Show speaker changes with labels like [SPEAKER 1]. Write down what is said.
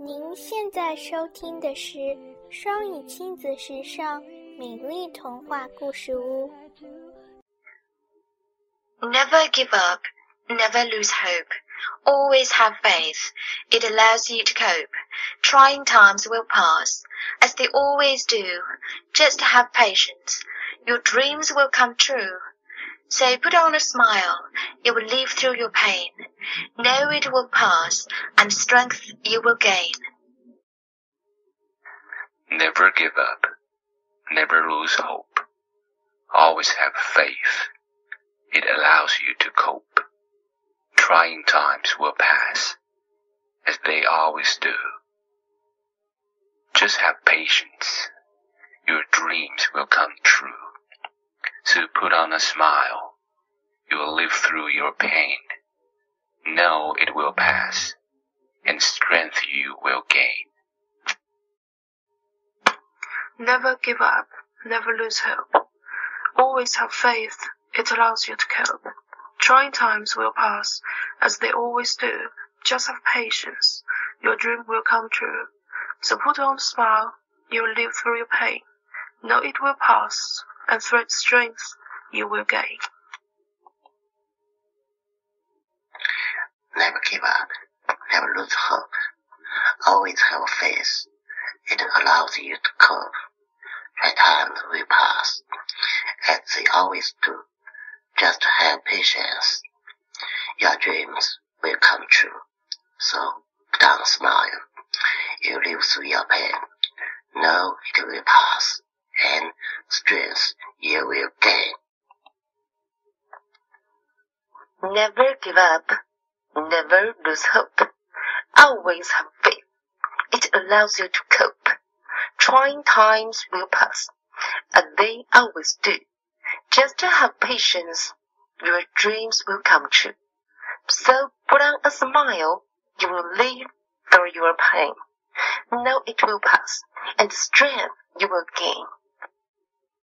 [SPEAKER 1] 您现在收听的是双语亲子时尚美丽童话故事屋。
[SPEAKER 2] Never give up, never lose hope. Always have faith. It allows you to cope. Trying times will pass, as they always do. Just have patience. Your dreams will come true. So put on a smile. You will live through your pain. Know it will pass, and strength you will gain.
[SPEAKER 3] Never give up. Never lose hope. Always have faith. It allows you to cope. Trying times will pass, as they always do. Just have patience. Your dreams will come true. So put on a smile. You will live through your pain. Know it will pass, and strength you will gain.
[SPEAKER 4] Never give up, never lose hope. Always have faith, it allows you to cope. Trying times will pass, as they always do. Just have patience, your dream will come true. So put on a smile, you will live through your pain. Know it will pass, and through its strength you will gain.
[SPEAKER 5] Always have faith. It allows you to cope. Right times will pass, as they always do. Just have patience. Your dreams will come true. So don't smile. You live through your pain. Know it will pass, and strength you will gain.
[SPEAKER 2] Never give up. Never lose hope. Always have faith. It allows you to cope. Trying times will pass, as they always do. Just to have patience. Your dreams will come true. So put on a smile. You will live through your pain. Know it will pass, and strength you will gain.